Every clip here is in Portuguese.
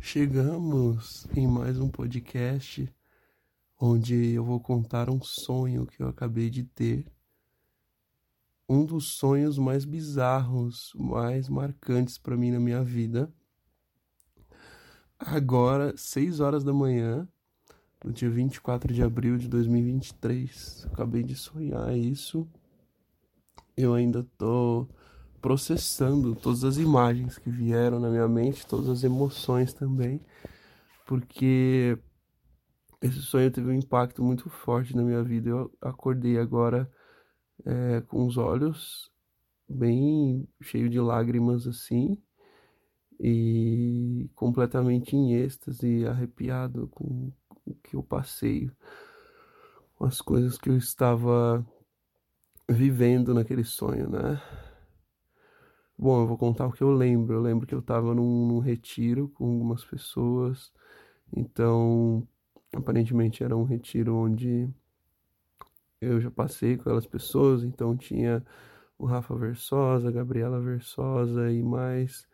Chegamos em mais um podcast onde eu vou contar um sonho que eu acabei de ter. Um dos sonhos mais bizarros, mais marcantes para mim na minha vida. Agora, 6 horas da manhã, no dia 24 de abril de 2023. Acabei de sonhar isso. Eu ainda tô processando todas as imagens que vieram na minha mente, todas as emoções também, porque esse sonho teve um impacto muito forte na minha vida. Eu acordei agora é, com os olhos bem cheio de lágrimas assim e completamente em êxtase, arrepiado com o que eu passei, com as coisas que eu estava vivendo naquele sonho, né? Bom, eu vou contar o que eu lembro. Eu lembro que eu estava num, num, retiro com algumas pessoas. Então, aparentemente era um retiro onde eu já passei com aquelas pessoas. Então, tinha o Rafa Versosa, a Gabriela Versosa e mais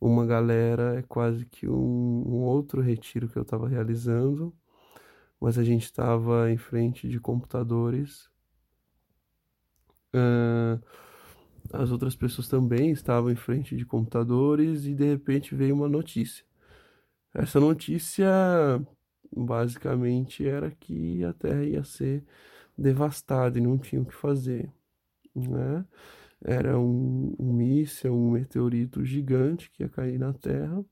uma galera. É quase que um, um outro retiro que eu estava realizando. Mas a gente estava em frente de computadores. Uh, as outras pessoas também estavam em frente de computadores e de repente veio uma notícia. Essa notícia basicamente era que a Terra ia ser devastada e não tinha o que fazer. Né? Era um, um míssil, um meteorito gigante que ia cair na Terra,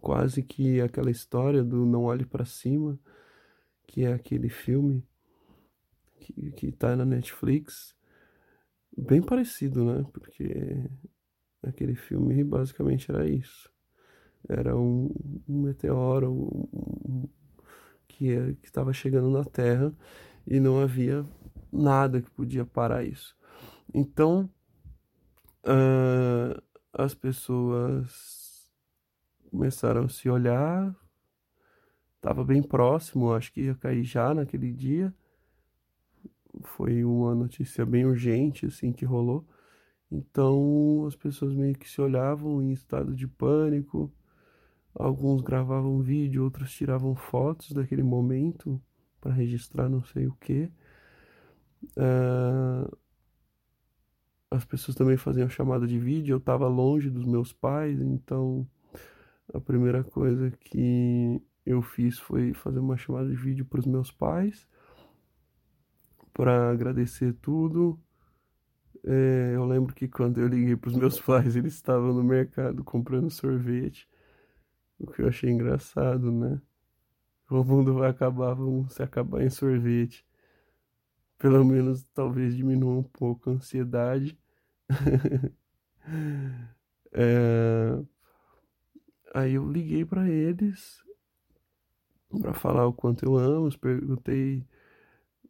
quase que aquela história do Não Olhe para Cima, que é aquele filme que, que tá na Netflix bem parecido, né? Porque aquele filme basicamente era isso. Era um, um meteoro um, que estava chegando na Terra e não havia nada que podia parar isso. Então, uh, as pessoas começaram a se olhar, estava bem próximo, acho que ia cair já naquele dia foi uma notícia bem urgente assim que rolou. Então as pessoas meio que se olhavam em estado de pânico. Alguns gravavam vídeo, outros tiravam fotos daquele momento para registrar não sei o que. Uh, as pessoas também faziam chamada de vídeo. Eu estava longe dos meus pais, então a primeira coisa que eu fiz foi fazer uma chamada de vídeo para os meus pais para agradecer tudo. É, eu lembro que quando eu liguei para os meus pais, eles estavam no mercado comprando sorvete, o que eu achei engraçado, né? O mundo vai acabar, vamos se acabar em sorvete. Pelo menos talvez diminua um pouco a ansiedade. é... Aí eu liguei para eles para falar o quanto eu amo, perguntei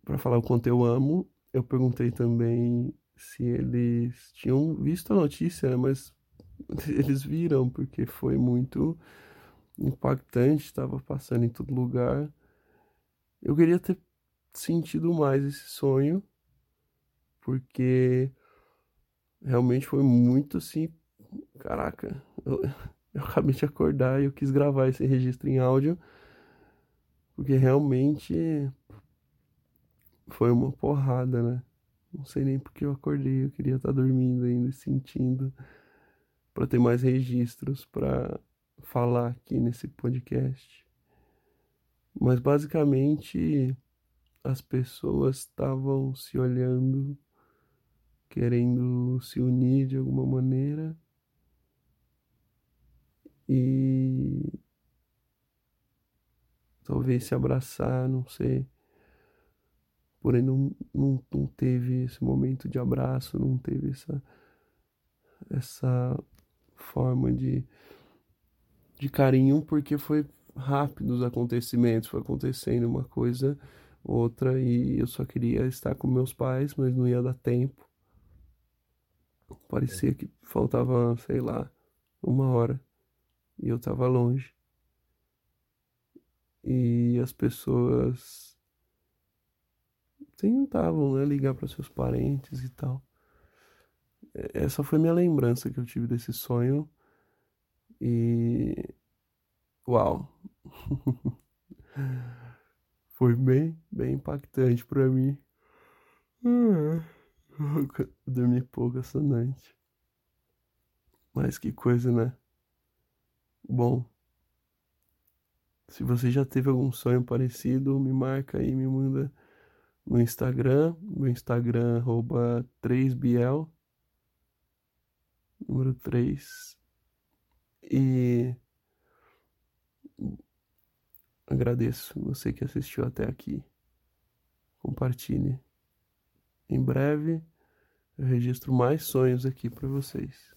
para falar o quanto eu amo. Eu perguntei também se eles tinham visto a notícia, né? mas eles viram, porque foi muito impactante, estava passando em todo lugar. Eu queria ter sentido mais esse sonho, porque realmente foi muito assim. Caraca, eu, eu acabei de acordar e eu quis gravar esse registro em áudio, porque realmente foi uma porrada, né? Não sei nem porque eu acordei, eu queria estar dormindo ainda, sentindo, para ter mais registros para falar aqui nesse podcast. Mas basicamente as pessoas estavam se olhando, querendo se unir de alguma maneira e talvez se abraçar, não sei porém não, não, não teve esse momento de abraço, não teve essa, essa forma de, de carinho, porque foi rápido os acontecimentos, foi acontecendo uma coisa, outra, e eu só queria estar com meus pais, mas não ia dar tempo. Parecia que faltava, sei lá, uma hora e eu estava longe. E as pessoas tentavam né, ligar para seus parentes e tal. É, essa foi minha lembrança que eu tive desse sonho. E Uau! Foi bem, bem impactante para mim. Dormi pouco essa noite. Mas que coisa, né? Bom, se você já teve algum sonho parecido, me marca aí, me manda no Instagram, meu Instagram arroba 3biel, número 3. E agradeço você que assistiu até aqui. Compartilhe. Em breve eu registro mais sonhos aqui para vocês.